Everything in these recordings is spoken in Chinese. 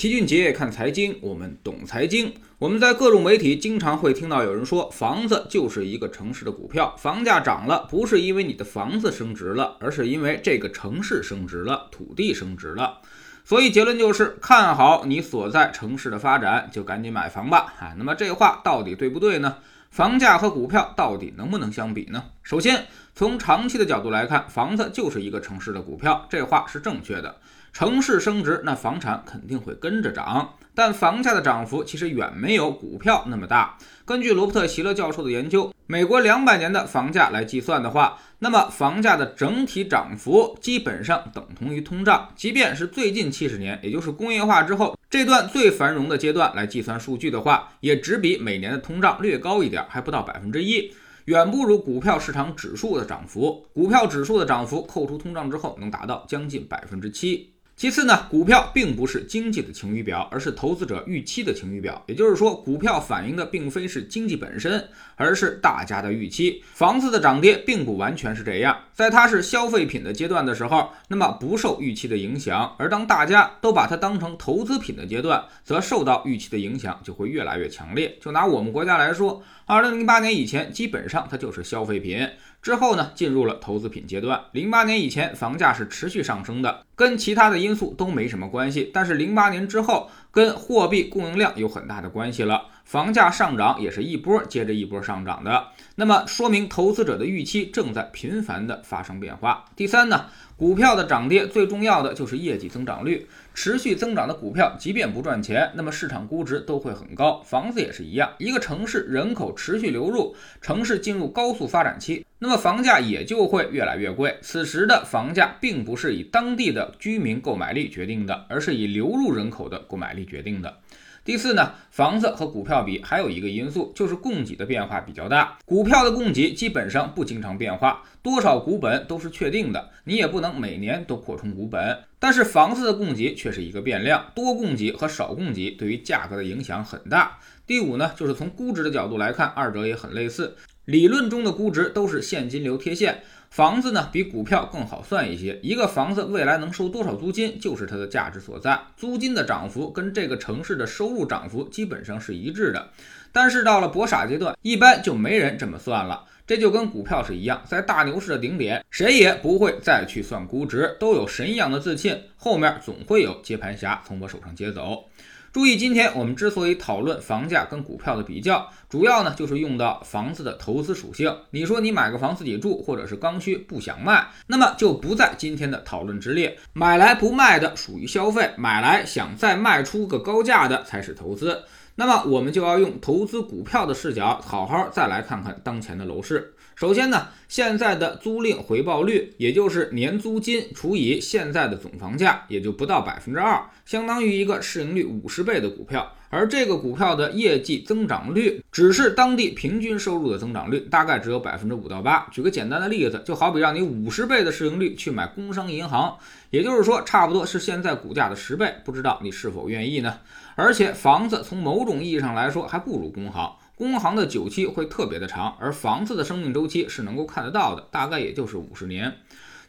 齐俊杰看财经，我们懂财经。我们在各种媒体经常会听到有人说，房子就是一个城市的股票，房价涨了不是因为你的房子升值了，而是因为这个城市升值了，土地升值了。所以结论就是看好你所在城市的发展，就赶紧买房吧。啊，那么这话到底对不对呢？房价和股票到底能不能相比呢？首先，从长期的角度来看，房子就是一个城市的股票，这话是正确的。城市升值，那房产肯定会跟着涨，但房价的涨幅其实远没有股票那么大。根据罗伯特·席勒教授的研究，美国两百年的房价来计算的话，那么房价的整体涨幅基本上等同于通胀。即便是最近七十年，也就是工业化之后这段最繁荣的阶段来计算数据的话，也只比每年的通胀略高一点，还不到百分之一，远不如股票市场指数的涨幅。股票指数的涨幅扣除通胀之后，能达到将近百分之七。其次呢，股票并不是经济的晴雨表，而是投资者预期的晴雨表。也就是说，股票反映的并非是经济本身，而是大家的预期。房子的涨跌并不完全是这样，在它是消费品的阶段的时候，那么不受预期的影响；而当大家都把它当成投资品的阶段，则受到预期的影响就会越来越强烈。就拿我们国家来说，二零零八年以前，基本上它就是消费品。之后呢，进入了投资品阶段。零八年以前，房价是持续上升的，跟其他的因素都没什么关系。但是零八年之后，跟货币供应量有很大的关系了，房价上涨也是一波接着一波上涨的。那么说明投资者的预期正在频繁的发生变化。第三呢，股票的涨跌最重要的就是业绩增长率。持续增长的股票，即便不赚钱，那么市场估值都会很高。房子也是一样，一个城市人口持续流入，城市进入高速发展期，那么房价也就会越来越贵。此时的房价并不是以当地的居民购买力决定的，而是以流入人口的购买力决定的。第四呢，房子和股票比，还有一个因素就是供给的变化比较大。股票的供给基本上不经常变化，多少股本都是确定的，你也不能每年都扩充股本。但是房子的供给却是一个变量，多供给和少供给对于价格的影响很大。第五呢，就是从估值的角度来看，二者也很类似。理论中的估值都是现金流贴现。房子呢比股票更好算一些，一个房子未来能收多少租金，就是它的价值所在。租金的涨幅跟这个城市的收入涨幅基本上是一致的。但是到了博傻阶段，一般就没人这么算了。这就跟股票是一样，在大牛市的顶点，谁也不会再去算估值，都有神一样的自信，后面总会有接盘侠从我手上接走。注意，今天我们之所以讨论房价跟股票的比较，主要呢就是用到房子的投资属性。你说你买个房自己住，或者是刚需不想卖，那么就不在今天的讨论之列。买来不卖的属于消费，买来想再卖出个高价的才是投资。那么我们就要用投资股票的视角，好好再来看看当前的楼市。首先呢，现在的租赁回报率，也就是年租金除以现在的总房价，也就不到百分之二，相当于一个市盈率五十倍的股票。而这个股票的业绩增长率，只是当地平均收入的增长率，大概只有百分之五到八。举个简单的例子，就好比让你五十倍的市盈率去买工商银行，也就是说，差不多是现在股价的十倍。不知道你是否愿意呢？而且房子从某种意义上来说，还不如工行。工行的久期会特别的长，而房子的生命周期是能够看得到的，大概也就是五十年。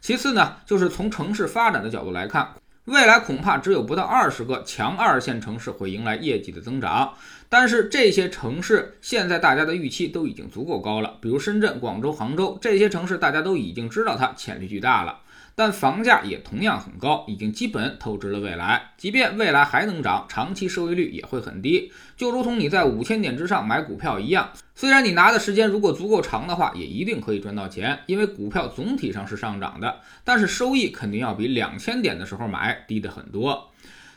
其次呢，就是从城市发展的角度来看，未来恐怕只有不到二十个强二线城市会迎来业绩的增长。但是这些城市现在大家的预期都已经足够高了，比如深圳、广州、杭州这些城市，大家都已经知道它潜力巨大了。但房价也同样很高，已经基本透支了未来。即便未来还能涨，长期收益率也会很低，就如同你在五千点之上买股票一样。虽然你拿的时间如果足够长的话，也一定可以赚到钱，因为股票总体上是上涨的，但是收益肯定要比两千点的时候买低的很多。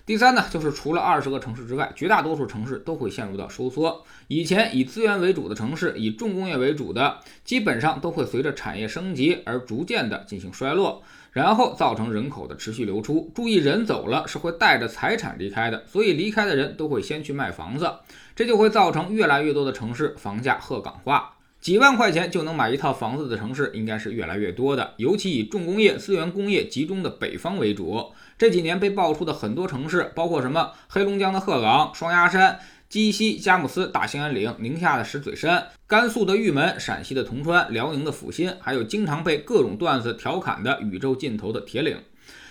第三呢，就是除了二十个城市之外，绝大多数城市都会陷入到收缩。以前以资源为主的城市，以重工业为主的，基本上都会随着产业升级而逐渐的进行衰落。然后造成人口的持续流出。注意，人走了是会带着财产离开的，所以离开的人都会先去卖房子，这就会造成越来越多的城市房价鹤岗化。几万块钱就能买一套房子的城市应该是越来越多的，尤其以重工业、资源工业集中的北方为主。这几年被爆出的很多城市，包括什么黑龙江的鹤岗、双鸭山。鸡西、佳木斯、大兴安岭、宁夏的石嘴山、甘肃的玉门、陕西的铜川、辽宁的阜新，还有经常被各种段子调侃的“宇宙尽头的铁岭”。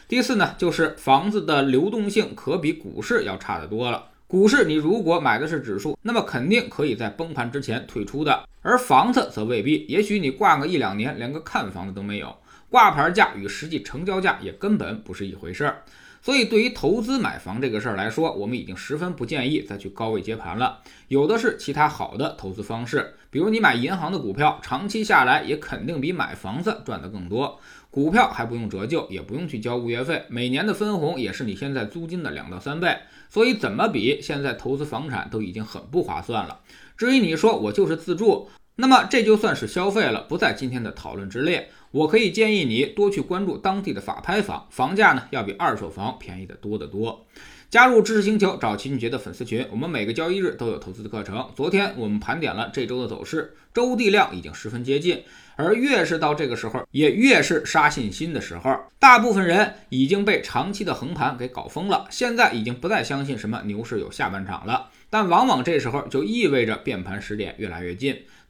第四呢，就是房子的流动性可比股市要差得多了。股市你如果买的是指数，那么肯定可以在崩盘之前退出的，而房子则未必。也许你挂个一两年，连个看房的都没有，挂牌价与实际成交价也根本不是一回事儿。所以，对于投资买房这个事儿来说，我们已经十分不建议再去高位接盘了。有的是其他好的投资方式，比如你买银行的股票，长期下来也肯定比买房子赚得更多。股票还不用折旧，也不用去交物业费，每年的分红也是你现在租金的两到三倍。所以怎么比，现在投资房产都已经很不划算了。至于你说我就是自住。那么这就算是消费了，不在今天的讨论之列。我可以建议你多去关注当地的法拍房，房价呢要比二手房便宜的多得多。加入知识星球找齐俊杰的粉丝群，我们每个交易日都有投资的课程。昨天我们盘点了这周的走势，周地量已经十分接近，而越是到这个时候，也越是杀信心的时候。大部分人已经被长期的横盘给搞疯了，现在已经不再相信什么牛市有下半场了。但往往这时候就意味着变盘时点越来越近。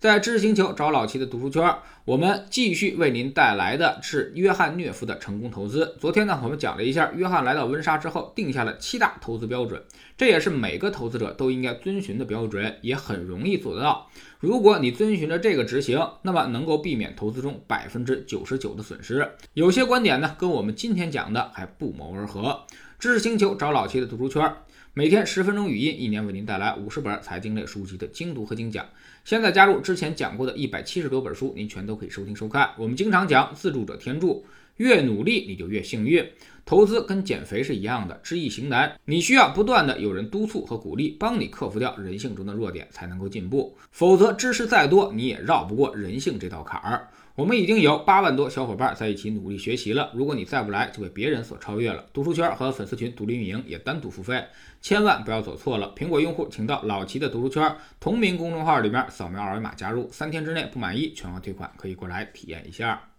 在知识星球找老齐的读书圈，我们继续为您带来的是约翰涅夫的成功投资。昨天呢，我们讲了一下约翰来到温莎之后定下了七大投资标准，这也是每个投资者都应该遵循的标准，也很容易做得到。如果你遵循着这个执行，那么能够避免投资中百分之九十九的损失。有些观点呢，跟我们今天讲的还不谋而合。知识星球找老齐的读书圈。每天十分钟语音，一年为您带来五十本财经类书籍的精读和精讲。现在加入之前讲过的一百七十多本书，您全都可以收听收看。我们经常讲自助者天助，越努力你就越幸运。投资跟减肥是一样的，知易行难，你需要不断的有人督促和鼓励，帮你克服掉人性中的弱点，才能够进步。否则知识再多，你也绕不过人性这道坎儿。我们已经有八万多小伙伴在一起努力学习了。如果你再不来，就被别人所超越了。读书圈和粉丝群独立运营也单独付费，千万不要走错了。苹果用户请到老齐的读书圈同名公众号里面扫描二维码加入，三天之内不满意全额退款，可以过来体验一下。